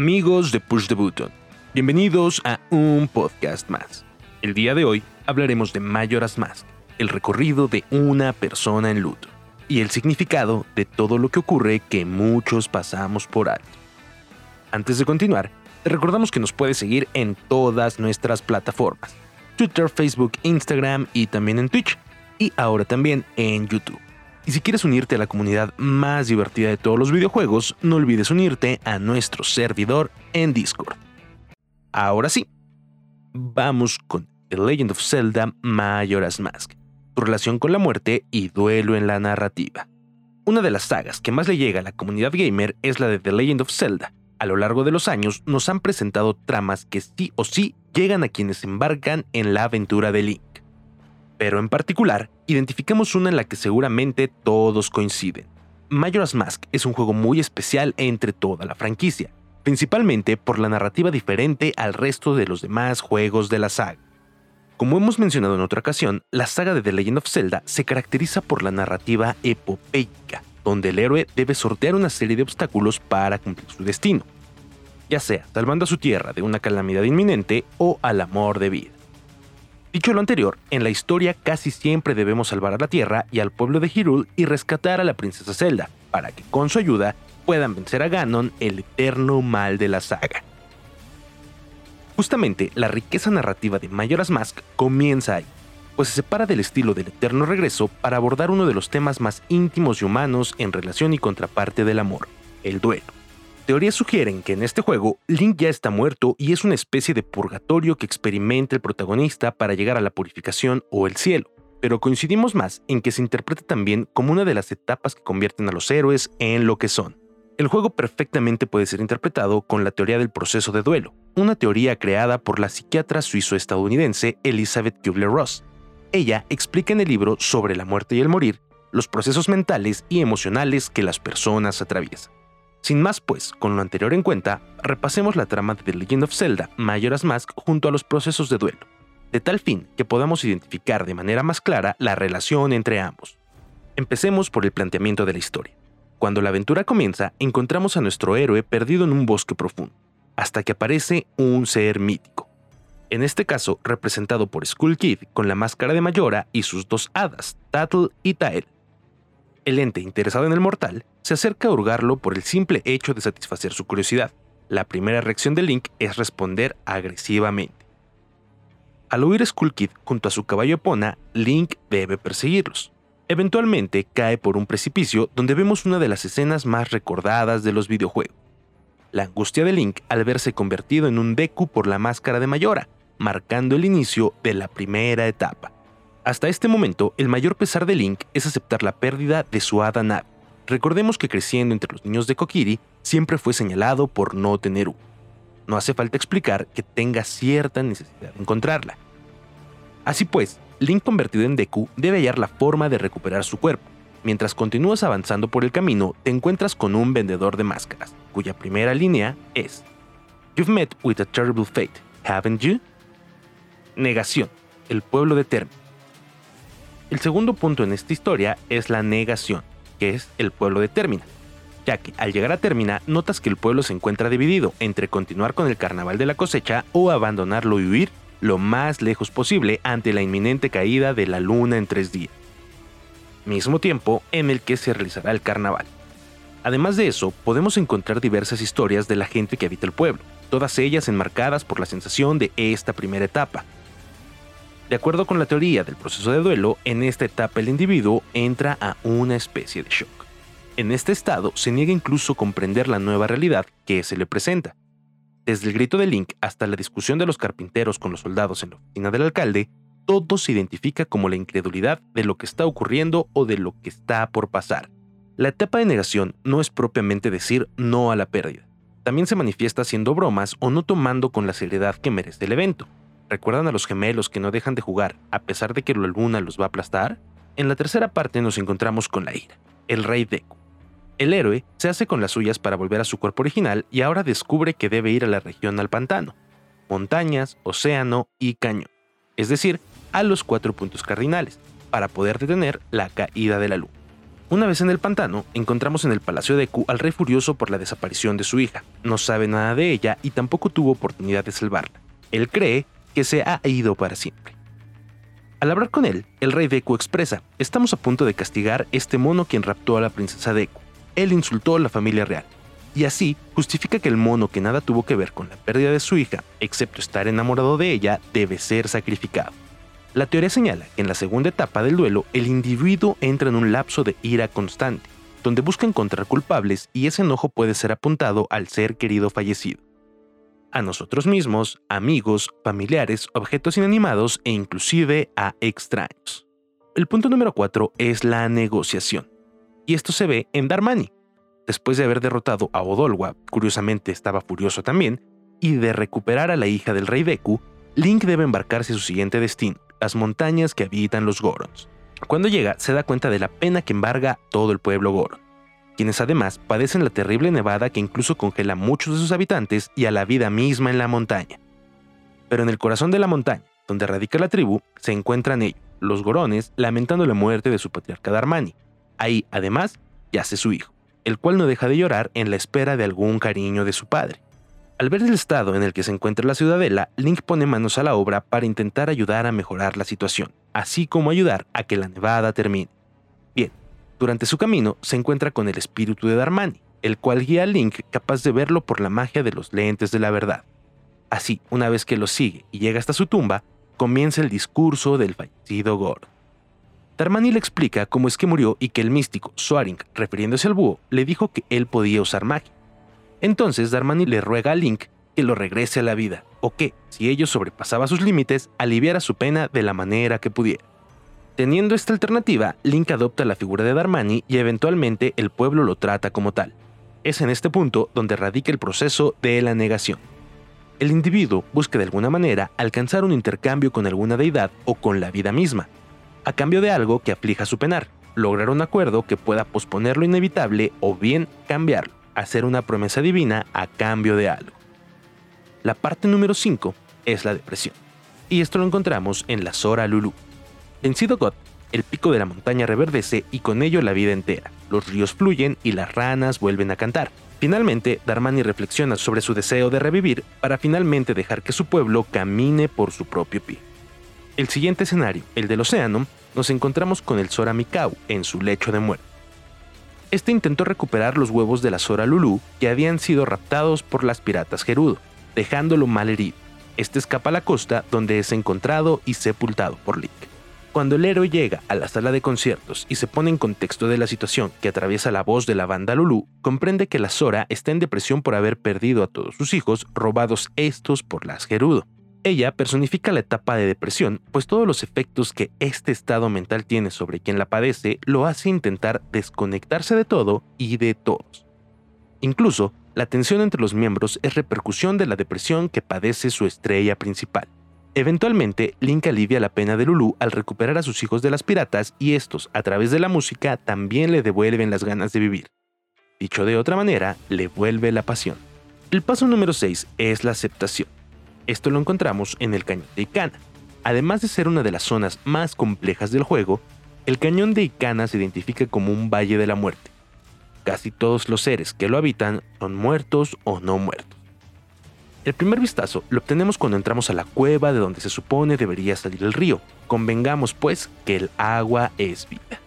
Amigos de Push the Button, bienvenidos a un podcast más. El día de hoy hablaremos de Majora's Mask, el recorrido de una persona en luto y el significado de todo lo que ocurre que muchos pasamos por alto. Antes de continuar, te recordamos que nos puedes seguir en todas nuestras plataformas, Twitter, Facebook, Instagram y también en Twitch, y ahora también en YouTube. Y si quieres unirte a la comunidad más divertida de todos los videojuegos, no olvides unirte a nuestro servidor en Discord. Ahora sí, vamos con The Legend of Zelda Majora's Mask, su relación con la muerte y duelo en la narrativa. Una de las sagas que más le llega a la comunidad gamer es la de The Legend of Zelda. A lo largo de los años nos han presentado tramas que sí o sí llegan a quienes embarcan en la aventura de Link pero en particular, identificamos una en la que seguramente todos coinciden. Majora's Mask es un juego muy especial entre toda la franquicia, principalmente por la narrativa diferente al resto de los demás juegos de la saga. Como hemos mencionado en otra ocasión, la saga de The Legend of Zelda se caracteriza por la narrativa epopeica, donde el héroe debe sortear una serie de obstáculos para cumplir su destino, ya sea salvando a su tierra de una calamidad inminente o al amor de vida. Dicho lo anterior, en la historia casi siempre debemos salvar a la Tierra y al pueblo de Hyrule y rescatar a la princesa Zelda, para que con su ayuda puedan vencer a Ganon, el eterno mal de la saga. Justamente la riqueza narrativa de Majora's Mask comienza ahí, pues se separa del estilo del eterno regreso para abordar uno de los temas más íntimos y humanos en relación y contraparte del amor, el duelo. Teorías sugieren que en este juego Link ya está muerto y es una especie de purgatorio que experimenta el protagonista para llegar a la purificación o el cielo, pero coincidimos más en que se interpreta también como una de las etapas que convierten a los héroes en lo que son. El juego perfectamente puede ser interpretado con la teoría del proceso de duelo, una teoría creada por la psiquiatra suizo-estadounidense Elizabeth Kubler-Ross. Ella explica en el libro sobre la muerte y el morir los procesos mentales y emocionales que las personas atraviesan. Sin más pues, con lo anterior en cuenta, repasemos la trama de The Legend of Zelda Majora's Mask junto a los procesos de duelo, de tal fin que podamos identificar de manera más clara la relación entre ambos. Empecemos por el planteamiento de la historia. Cuando la aventura comienza, encontramos a nuestro héroe perdido en un bosque profundo, hasta que aparece un ser mítico. En este caso, representado por Skull Kid con la máscara de Mayora y sus dos hadas, Tattle y Tael, el ente interesado en el mortal se acerca a hurgarlo por el simple hecho de satisfacer su curiosidad. La primera reacción de Link es responder agresivamente. Al oír Skull Kid junto a su caballo Epona, Link debe perseguirlos. Eventualmente cae por un precipicio donde vemos una de las escenas más recordadas de los videojuegos. La angustia de Link al verse convertido en un Deku por la máscara de Mayora, marcando el inicio de la primera etapa. Hasta este momento, el mayor pesar de Link es aceptar la pérdida de su hada Navi. Recordemos que creciendo entre los niños de Kokiri, siempre fue señalado por no tener uno. No hace falta explicar que tenga cierta necesidad de encontrarla. Así pues, Link convertido en Deku debe hallar la forma de recuperar su cuerpo. Mientras continúas avanzando por el camino, te encuentras con un vendedor de máscaras, cuya primera línea es You've met with a terrible fate, haven't you? Negación, el pueblo de Termi. El segundo punto en esta historia es la negación, que es el pueblo de Termina, ya que al llegar a Termina notas que el pueblo se encuentra dividido entre continuar con el carnaval de la cosecha o abandonarlo y huir lo más lejos posible ante la inminente caída de la luna en tres días, mismo tiempo en el que se realizará el carnaval. Además de eso, podemos encontrar diversas historias de la gente que habita el pueblo, todas ellas enmarcadas por la sensación de esta primera etapa, de acuerdo con la teoría del proceso de duelo, en esta etapa el individuo entra a una especie de shock. En este estado se niega incluso comprender la nueva realidad que se le presenta. Desde el grito de Link hasta la discusión de los carpinteros con los soldados en la oficina del alcalde, todo se identifica como la incredulidad de lo que está ocurriendo o de lo que está por pasar. La etapa de negación no es propiamente decir no a la pérdida. También se manifiesta haciendo bromas o no tomando con la seriedad que merece el evento. ¿Recuerdan a los gemelos que no dejan de jugar a pesar de que la luna los va a aplastar? En la tercera parte nos encontramos con la ira, el rey Deku. El héroe se hace con las suyas para volver a su cuerpo original y ahora descubre que debe ir a la región al pantano, montañas, océano y cañón, es decir, a los cuatro puntos cardinales, para poder detener la caída de la luna. Una vez en el pantano, encontramos en el palacio de Deku al rey furioso por la desaparición de su hija. No sabe nada de ella y tampoco tuvo oportunidad de salvarla. Él cree que se ha ido para siempre. Al hablar con él, el rey Deku expresa, estamos a punto de castigar este mono quien raptó a la princesa Deku. Él insultó a la familia real. Y así justifica que el mono que nada tuvo que ver con la pérdida de su hija, excepto estar enamorado de ella, debe ser sacrificado. La teoría señala que en la segunda etapa del duelo el individuo entra en un lapso de ira constante, donde busca encontrar culpables y ese enojo puede ser apuntado al ser querido fallecido. A nosotros mismos, amigos, familiares, objetos inanimados e inclusive a extraños. El punto número 4 es la negociación. Y esto se ve en Darmani. Después de haber derrotado a Odolwa, curiosamente estaba furioso también, y de recuperar a la hija del rey Deku, Link debe embarcarse a su siguiente destino, las montañas que habitan los Gorons. Cuando llega, se da cuenta de la pena que embarga todo el pueblo Goron, quienes además padecen la terrible nevada que incluso congela a muchos de sus habitantes y a la vida misma en la montaña. Pero en el corazón de la montaña, donde radica la tribu, se encuentran ellos, los Gorones, lamentando la muerte de su patriarca Darmani. Ahí, además, yace su hijo, el cual no deja de llorar en la espera de algún cariño de su padre. Al ver el estado en el que se encuentra la ciudadela, Link pone manos a la obra para intentar ayudar a mejorar la situación, así como ayudar a que la nevada termine. Bien, durante su camino se encuentra con el espíritu de Darmani, el cual guía a Link capaz de verlo por la magia de los lentes de la verdad. Así, una vez que lo sigue y llega hasta su tumba, comienza el discurso del fallecido Gord. Darmani le explica cómo es que murió y que el místico Swaring, refiriéndose al búho, le dijo que él podía usar magia entonces Darmani le ruega a Link que lo regrese a la vida, o que, si ello sobrepasaba sus límites, aliviara su pena de la manera que pudiera. Teniendo esta alternativa, Link adopta la figura de Darmani y eventualmente el pueblo lo trata como tal. Es en este punto donde radica el proceso de la negación. El individuo busca de alguna manera alcanzar un intercambio con alguna deidad o con la vida misma, a cambio de algo que aflija su penar, lograr un acuerdo que pueda posponer lo inevitable o bien cambiarlo hacer una promesa divina a cambio de algo. La parte número 5 es la depresión, y esto lo encontramos en la Sora Lulu. Vencido God, el pico de la montaña reverdece y con ello la vida entera. Los ríos fluyen y las ranas vuelven a cantar. Finalmente, Darmani reflexiona sobre su deseo de revivir para finalmente dejar que su pueblo camine por su propio pie. El siguiente escenario, el del océano, nos encontramos con el Sora Mikau en su lecho de muerte. Este intentó recuperar los huevos de la Sora Lulu que habían sido raptados por las piratas Gerudo, dejándolo mal herido. Este escapa a la costa donde es encontrado y sepultado por Link. Cuando el héroe llega a la sala de conciertos y se pone en contexto de la situación que atraviesa la voz de la banda Lulu, comprende que la Sora está en depresión por haber perdido a todos sus hijos, robados estos por las Gerudo. Ella personifica la etapa de depresión, pues todos los efectos que este estado mental tiene sobre quien la padece lo hace intentar desconectarse de todo y de todos. Incluso, la tensión entre los miembros es repercusión de la depresión que padece su estrella principal. Eventualmente, Link alivia la pena de Lulu al recuperar a sus hijos de las piratas y estos, a través de la música, también le devuelven las ganas de vivir. Dicho de otra manera, le vuelve la pasión. El paso número 6 es la aceptación. Esto lo encontramos en el cañón de Icana. Además de ser una de las zonas más complejas del juego, el cañón de Icana se identifica como un valle de la muerte. Casi todos los seres que lo habitan son muertos o no muertos. El primer vistazo lo obtenemos cuando entramos a la cueva de donde se supone debería salir el río. Convengamos pues que el agua es vida.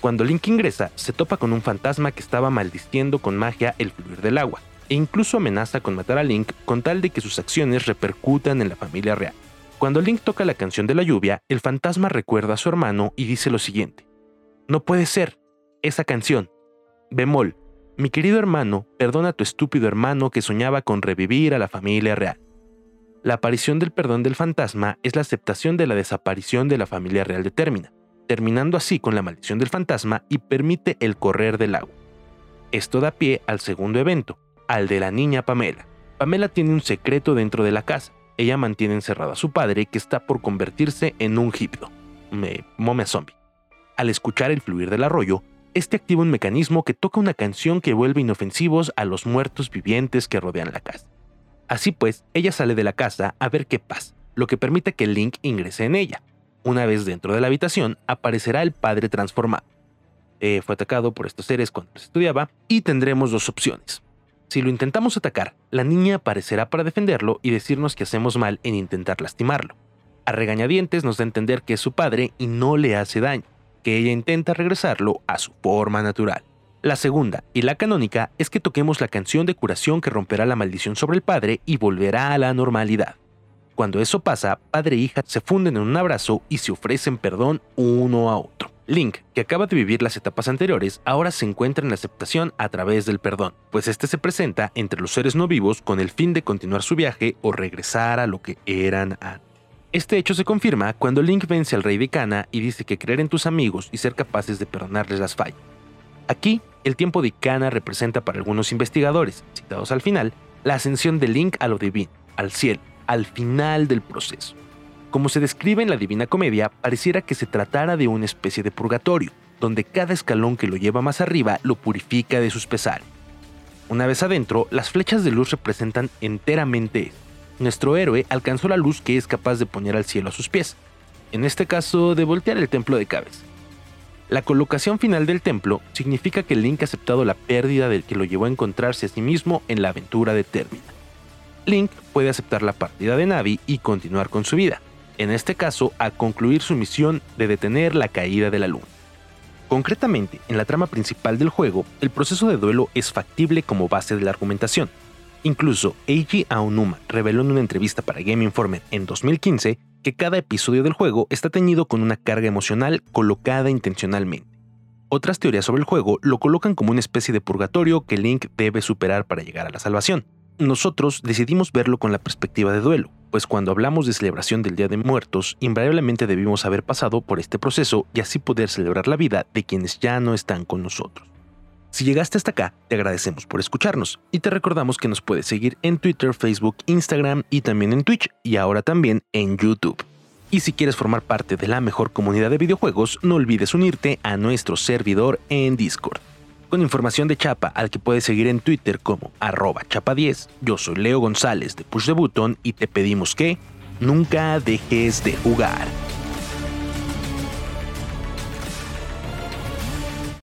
Cuando Link ingresa, se topa con un fantasma que estaba maldiciendo con magia el fluir del agua e incluso amenaza con matar a Link con tal de que sus acciones repercutan en la familia real. Cuando Link toca la canción de la lluvia, el fantasma recuerda a su hermano y dice lo siguiente. No puede ser. Esa canción. Bemol. Mi querido hermano, perdona a tu estúpido hermano que soñaba con revivir a la familia real. La aparición del perdón del fantasma es la aceptación de la desaparición de la familia real de Termina, terminando así con la maldición del fantasma y permite el correr del agua. Esto da pie al segundo evento, al de la niña Pamela. Pamela tiene un secreto dentro de la casa. Ella mantiene encerrado a su padre que está por convertirse en un me, momia zombie. Al escuchar el fluir del arroyo, este activa un mecanismo que toca una canción que vuelve inofensivos a los muertos vivientes que rodean la casa. Así pues, ella sale de la casa a ver qué pasa, lo que permite que Link ingrese en ella. Una vez dentro de la habitación, aparecerá el padre transformado. eh, fue atacado por estos seres cuando se estudiaba y tendremos dos opciones. Si lo intentamos atacar, la niña aparecerá para defenderlo y decirnos que hacemos mal en intentar lastimarlo. A regañadientes nos da a entender que es su padre y no le hace daño, que ella intenta regresarlo a su forma natural. La segunda, y la canónica, es que toquemos la canción de curación que romperá la maldición sobre el padre y volverá a la normalidad. Cuando eso pasa, padre e hija se funden en un abrazo y se ofrecen perdón uno a otro. Link, que acaba de vivir las etapas anteriores, ahora se encuentra en la aceptación a través del perdón, pues este se presenta entre los seres no vivos con el fin de continuar su viaje o regresar a lo que eran antes. Este hecho se confirma cuando Link vence al rey de Cana y dice que creer en tus amigos y ser capaces de perdonarles las fallas. Aquí, el tiempo de Cana representa para algunos investigadores, citados al final, la ascensión de Link a lo divino, al cielo, al final del proceso. Como se describe en la Divina Comedia, pareciera que se tratara de una especie de purgatorio, donde cada escalón que lo lleva más arriba lo purifica de sus pesares. Una vez adentro, las flechas de luz representan enteramente Nuestro héroe alcanzó la luz que es capaz de poner al cielo a sus pies, en este caso de voltear el templo de Cabez. La colocación final del templo significa que Link ha aceptado la pérdida del que lo llevó a encontrarse a sí mismo en la aventura de Termina. Link puede aceptar la partida de Navi y continuar con su vida, en este caso a concluir su misión de detener la caída de la luna. Concretamente, en la trama principal del juego, el proceso de duelo es factible como base de la argumentación. Incluso Eiji Aonuma reveló en una entrevista para Game Informer en 2015 que cada episodio del juego está teñido con una carga emocional colocada intencionalmente. Otras teorías sobre el juego lo colocan como una especie de purgatorio que Link debe superar para llegar a la salvación. Nosotros decidimos verlo con la perspectiva de duelo, pues cuando hablamos de celebración del Día de Muertos, invariablemente debimos haber pasado por este proceso y así poder celebrar la vida de quienes ya no están con nosotros. Si llegaste hasta acá, te agradecemos por escucharnos y te recordamos que nos puedes seguir en Twitter, Facebook, Instagram y también en Twitch y ahora también en YouTube. Y si quieres formar parte de la mejor comunidad de videojuegos, no olvides unirte a nuestro servidor en Discord. Con información de Chapa al que puedes seguir en Twitter como arroba chapa10, yo soy Leo González de Push the Button y te pedimos que nunca dejes de jugar.